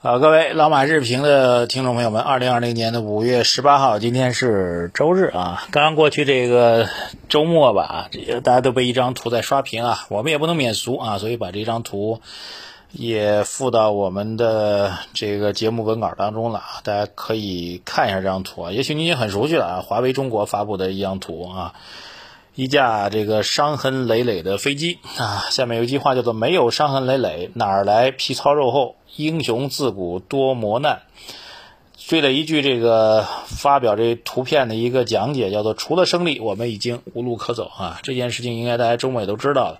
好，各位老马日评的听众朋友们，二零二零年的五月十八号，今天是周日啊，刚刚过去这个周末吧，这个大家都被一张图在刷屏啊，我们也不能免俗啊，所以把这张图也附到我们的这个节目文稿当中了，大家可以看一下这张图啊，也许你已经很熟悉了啊，华为中国发布的一张图啊。一架这个伤痕累累的飞机啊，下面有一句话叫做“没有伤痕累累，哪儿来皮糙肉厚？英雄自古多磨难。”追了一句这个发表这图片的一个讲解，叫做“除了胜利，我们已经无路可走”啊。这件事情应该大家周末也都知道了。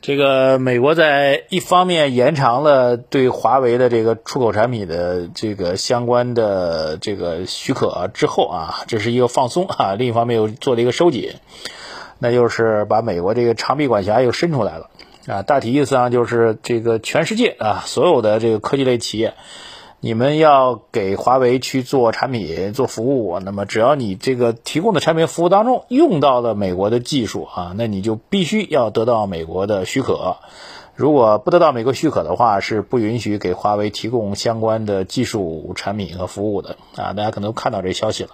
这个美国在一方面延长了对华为的这个出口产品的这个相关的这个许可之后啊，这是一个放松啊；另一方面又做了一个收紧。那就是把美国这个长臂管辖又伸出来了啊，大体意思上就是这个全世界啊，所有的这个科技类企业，你们要给华为去做产品、做服务，那么只要你这个提供的产品服务当中用到了美国的技术啊，那你就必须要得到美国的许可。如果不得到美国许可的话，是不允许给华为提供相关的技术产品和服务的啊。大家可能看到这消息了。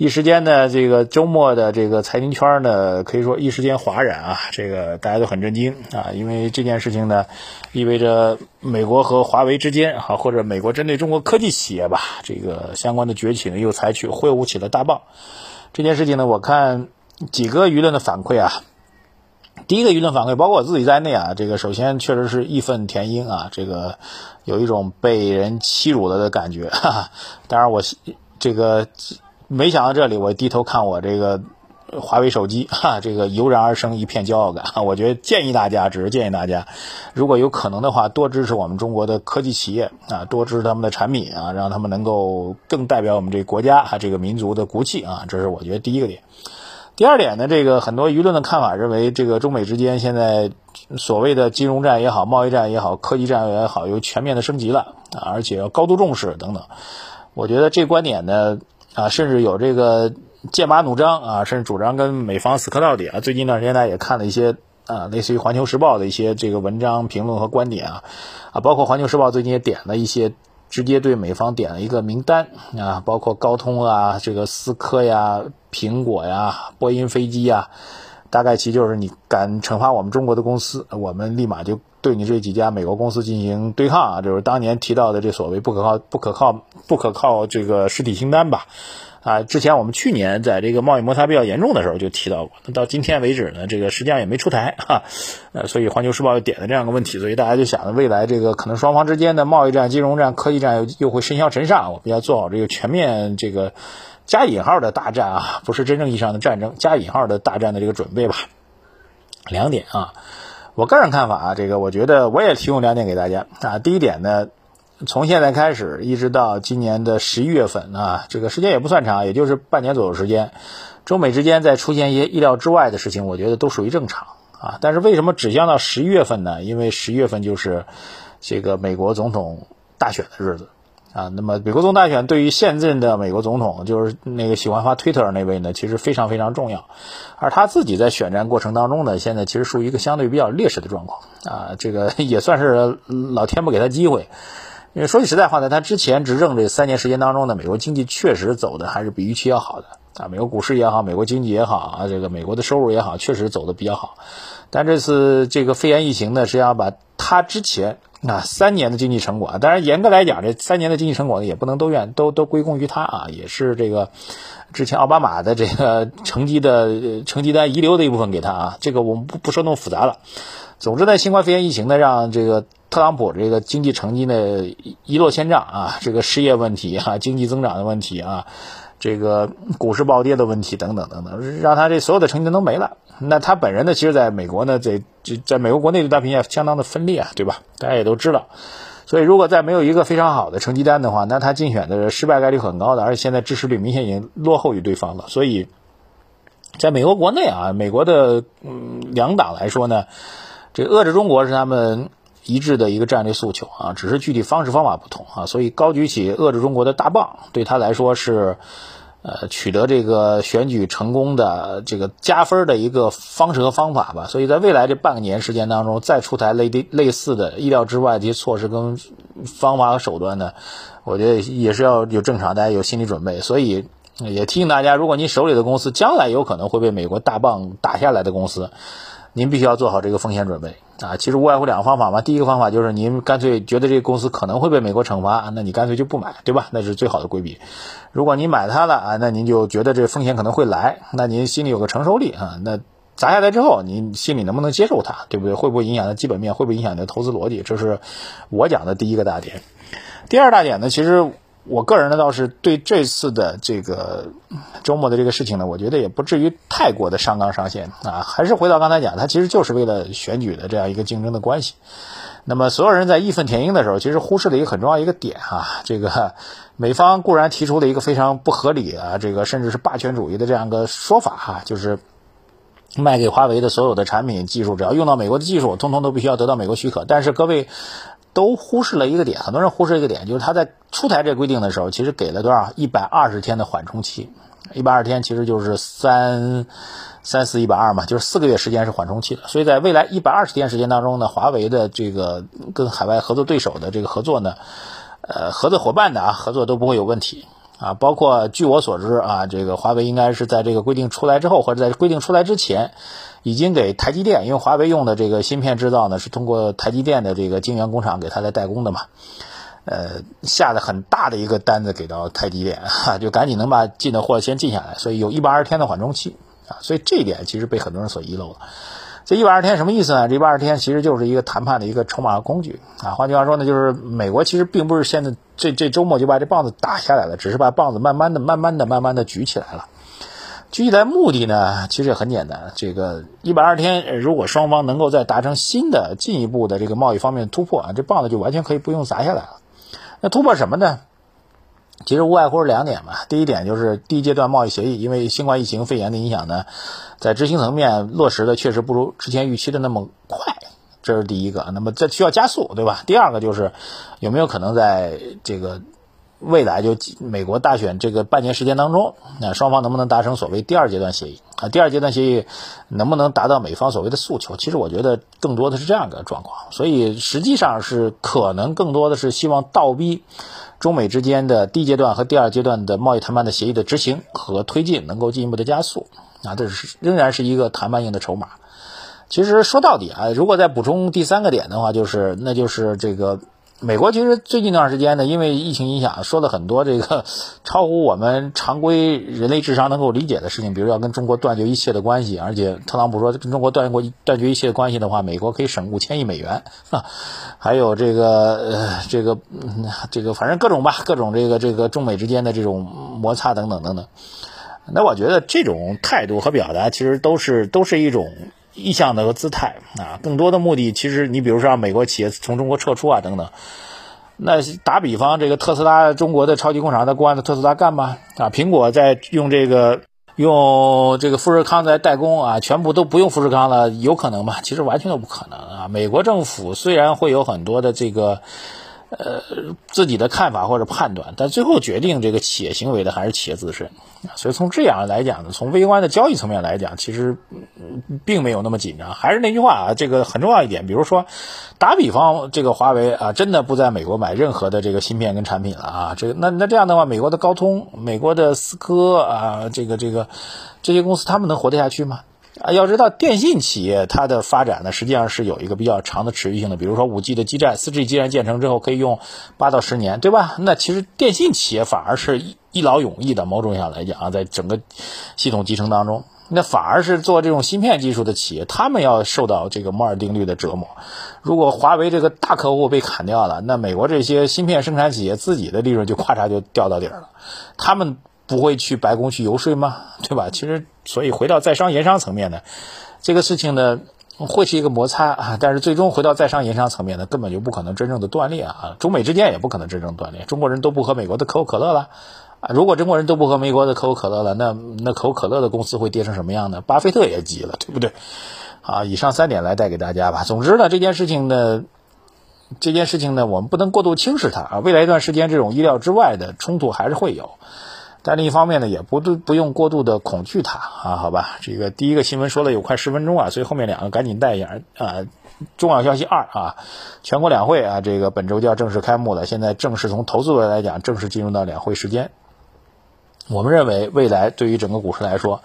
一时间呢，这个周末的这个财经圈呢，可以说一时间哗然啊，这个大家都很震惊啊，因为这件事情呢，意味着美国和华为之间啊，或者美国针对中国科技企业吧，这个相关的崛起呢，又采取挥舞起了大棒。这件事情呢，我看几个舆论的反馈啊，第一个舆论反馈，包括我自己在内啊，这个首先确实是义愤填膺啊，这个有一种被人欺辱了的感觉。哈哈，当然我这个。没想到这里，我低头看我这个华为手机，哈，这个油然而生一片骄傲感。我觉得建议大家，只是建议大家，如果有可能的话，多支持我们中国的科技企业啊，多支持他们的产品啊，让他们能够更代表我们这个国家啊，这个民族的骨气啊。这是我觉得第一个点。第二点呢，这个很多舆论的看法认为，这个中美之间现在所谓的金融战也好，贸易战也好，科技战也好，又全面的升级了啊，而且要高度重视等等。我觉得这观点呢。啊，甚至有这个剑拔弩张啊，甚至主张跟美方死磕到底啊。最近一段时间，呢也看了一些啊，类似于《环球时报》的一些这个文章评论和观点啊，啊，包括《环球时报》最近也点了一些，直接对美方点了一个名单啊，包括高通啊、这个思科呀、苹果呀、波音飞机呀，大概其就是你敢惩罚我们中国的公司，我们立马就对你这几家美国公司进行对抗啊，就是当年提到的这所谓不可靠、不可靠。不可靠这个实体清单吧，啊，之前我们去年在这个贸易摩擦比较严重的时候就提到过，那到今天为止呢，这个实际上也没出台哈，呃，所以环球时报又点了这样一个问题，所以大家就想着未来这个可能双方之间的贸易战、金融战、科技战又又会甚嚣尘上，我们要做好这个全面这个加引号的大战啊，不是真正意义上的战争，加引号的大战的这个准备吧。两点啊，我个人看法啊，这个我觉得我也提供两点给大家啊，第一点呢。从现在开始，一直到今年的十一月份啊，这个时间也不算长，也就是半年左右时间，中美之间再出现一些意料之外的事情，我觉得都属于正常啊。但是为什么指向到十一月份呢？因为十一月份就是这个美国总统大选的日子啊。那么美国总统大选对于现任的美国总统，就是那个喜欢发推特那位呢，其实非常非常重要。而他自己在选战过程当中呢，现在其实属于一个相对比较劣势的状况啊。这个 也算是老天不给他机会。因为说句实在话呢，他之前执政这三年时间当中呢，美国经济确实走的还是比预期要好的啊，美国股市也好，美国经济也好啊，这个美国的收入也好，确实走的比较好。但这次这个肺炎疫情呢，实际上把他之前啊三年的经济成果啊，当然严格来讲，这三年的经济成果呢，也不能都怨都都归功于他啊，也是这个之前奥巴马的这个成绩的成绩单遗留的一部分给他啊，这个我们不不说那么复杂了。总之呢，新冠肺炎疫情呢，让这个特朗普这个经济成绩呢一落千丈啊，这个失业问题啊，经济增长的问题啊，这个股市暴跌的问题等等等等，让他这所有的成绩单都没了。那他本人呢，其实在美国呢，在这在美国国内对他评价相当的分裂啊，对吧？大家也都知道。所以如果再没有一个非常好的成绩单的话，那他竞选的失败概率很高的，而且现在支持率明显已经落后于对方了。所以，在美国国内啊，美国的嗯两党来说呢。这遏制中国是他们一致的一个战略诉求啊，只是具体方式方法不同啊，所以高举起遏制中国的大棒，对他来说是呃，取得这个选举成功的这个加分的一个方式和方法吧。所以在未来这半年时间当中，再出台类类似的意料之外的一些措施跟方法和手段呢，我觉得也是要有正常，大家有心理准备。所以也提醒大家，如果您手里的公司将来有可能会被美国大棒打下来的公司，您必须要做好这个风险准备啊。其实无外乎两个方法嘛。第一个方法就是您干脆觉得这个公司可能会被美国惩罚，那你干脆就不买，对吧？那是最好的规避。如果您买它了啊，那您就觉得这风险可能会来，那您心里有个承受力啊。那砸下来之后，您心里能不能接受它，对不对？会不会影响它基本面？会不会影响你的投资逻辑？这是我讲的第一个大点。第二大点呢，其实我个人呢倒是对这次的这个周末的这个事情呢，我觉得也不至于太过的上纲上线啊。还是回到刚才讲，它其实就是为了选举的这样一个竞争的关系。那么所有人在义愤填膺的时候，其实忽视了一个很重要一个点啊，这个美方固然提出了一个非常不合理啊，这个甚至是霸权主义的这样一个说法哈，就是卖给华为的所有的产品技术，只要用到美国的技术，通通都必须要得到美国许可。但是各位都忽视了一个点，很多人忽视一个点，就是他在出台这规定的时候，其实给了多少？一百二十天的缓冲期，一百二十天其实就是三。三四一百二嘛，就是四个月时间是缓冲期的，所以在未来一百二十天时间当中呢，华为的这个跟海外合作对手的这个合作呢，呃，合作伙伴的啊合作都不会有问题。啊，包括据我所知啊，这个华为应该是在这个规定出来之后，或者在规定出来之前，已经给台积电，因为华为用的这个芯片制造呢是通过台积电的这个晶圆工厂给他来代工的嘛，呃，下的很大的一个单子给到台积电，哈，就赶紧能把进的货先进下来，所以有一百二十天的缓冲期。啊，所以这一点其实被很多人所遗漏了。这一百二十天什么意思呢？这一百二十天其实就是一个谈判的一个筹码工具啊。换句话说呢，就是美国其实并不是现在这这周末就把这棒子打下来了，只是把棒子慢慢的、慢慢的、慢慢的举起来了。举起来目的呢，其实也很简单。这个一百二十天，如果双方能够再达成新的、进一步的这个贸易方面的突破啊，这棒子就完全可以不用砸下来了。那突破什么呢？其实无外乎是两点嘛，第一点就是第一阶段贸易协议，因为新冠疫情肺炎的影响呢，在执行层面落实的确实不如之前预期的那么快，这是第一个。那么这需要加速，对吧？第二个就是有没有可能在这个未来就美国大选这个半年时间当中，那双方能不能达成所谓第二阶段协议啊？第二阶段协议能不能达到美方所谓的诉求？其实我觉得更多的是这样一个状况，所以实际上是可能更多的是希望倒逼。中美之间的第一阶段和第二阶段的贸易谈判的协议的执行和推进能够进一步的加速啊，这是仍然是一个谈判性的筹码。其实说到底啊，如果再补充第三个点的话，就是那就是这个。美国其实最近一段时间呢，因为疫情影响，说了很多这个 超乎我们常规人类智商能够理解的事情，比如要跟中国断绝一切的关系，而且特朗普说跟中国断过断绝一切关系的话，美国可以省五千亿美元啊，还有这个呃这个这个反正各种吧，各种这个这个中美之间的这种摩擦等等等等。那我觉得这种态度和表达其实都是都是一种。意向的和姿态啊，更多的目的其实，你比如说让美国企业从中国撤出啊，等等。那打比方，这个特斯拉中国的超级工厂，它不按照特斯拉干吗？啊，苹果在用这个用这个富士康在代工啊，全部都不用富士康了，有可能吗？其实完全都不可能啊。美国政府虽然会有很多的这个。呃，自己的看法或者判断，但最后决定这个企业行为的还是企业自身。所以从这样来讲呢，从微观的交易层面来讲，其实并没有那么紧张。还是那句话啊，这个很重要一点，比如说打比方，这个华为啊，真的不在美国买任何的这个芯片跟产品了啊，这个那那这样的话，美国的高通、美国的思科啊，这个这个这些公司，他们能活得下去吗？啊，要知道电信企业它的发展呢，实际上是有一个比较长的持续性的。比如说五 G 的基站、四 G 基站建成之后，可以用八到十年，对吧？那其实电信企业反而是一劳永逸的。某种意义上来讲啊，在整个系统集成当中，那反而是做这种芯片技术的企业，他们要受到这个摩尔定律的折磨。如果华为这个大客户被砍掉了，那美国这些芯片生产企业自己的利润就咔嚓就掉到底儿了，他们。不会去白宫去游说吗？对吧？其实，所以回到在商言商层面呢，这个事情呢会是一个摩擦啊。但是最终回到在商言商层面呢，根本就不可能真正的断裂啊。中美之间也不可能真正断裂。中国人都不喝美国的可口可乐了啊！如果中国人都不喝美国的可口可乐了，那那可口可乐的公司会跌成什么样呢？巴菲特也急了，对不对？啊，以上三点来带给大家吧。总之呢，这件事情呢，这件事情呢，我们不能过度轻视它啊。未来一段时间，这种意料之外的冲突还是会有。但另一方面呢，也不不用过度的恐惧它啊，好吧？这个第一个新闻说了有快十分钟啊，所以后面两个赶紧带一下啊。重要消息二啊，全国两会啊，这个本周就要正式开幕了。现在正式从投资者来讲，正式进入到两会时间。我们认为，未来对于整个股市来说，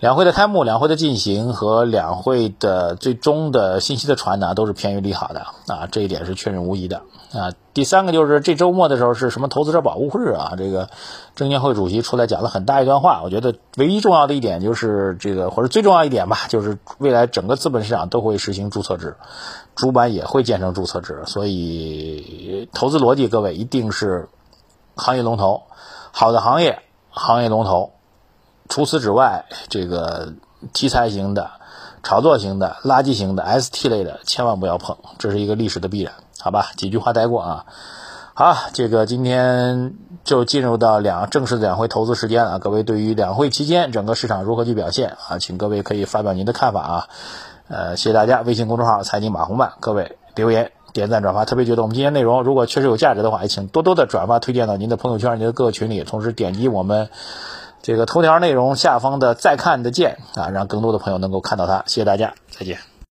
两会的开幕、两会的进行和两会的最终的信息的传达都是偏于利好的啊，这一点是确认无疑的啊。第三个就是这周末的时候是什么投资者保护日啊？这个证监会主席出来讲了很大一段话，我觉得唯一重要的一点就是这个，或者最重要一点吧，就是未来整个资本市场都会实行注册制，主板也会建成注册制，所以投资逻辑各位一定是行业龙头，好的行业行业龙头。除此之外，这个题材型的、炒作型的、垃圾型的、ST 类的，千万不要碰，这是一个历史的必然，好吧？几句话带过啊。好，这个今天就进入到两正式的两会投资时间了。各位对于两会期间整个市场如何去表现啊？请各位可以发表您的看法啊。呃，谢谢大家。微信公众号财经马红漫，各位留言、点赞、转发，特别觉得我们今天内容如果确实有价值的话，也请多多的转发推荐到您的朋友圈、您的各个群里，同时点击我们。这个头条内容下方的再看的键啊，让更多的朋友能够看到它。谢谢大家，再见。